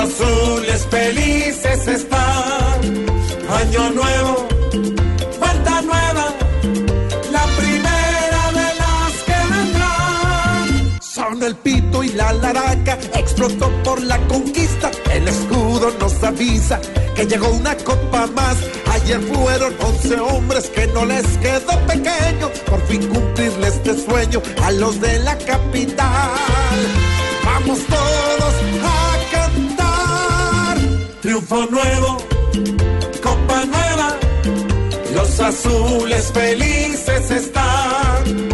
azules felices están. Año nuevo, vuelta nueva, la primera de las que vendrán. Son el pito y la laraca, explotó por la conquista. El escudo nos avisa que llegó una copa más. Ayer fueron 11 hombres que no les quedó pequeño. Por fin cumplirle este sueño a los de la capital. triunfo nuevo, copa nueva, los azules felices están.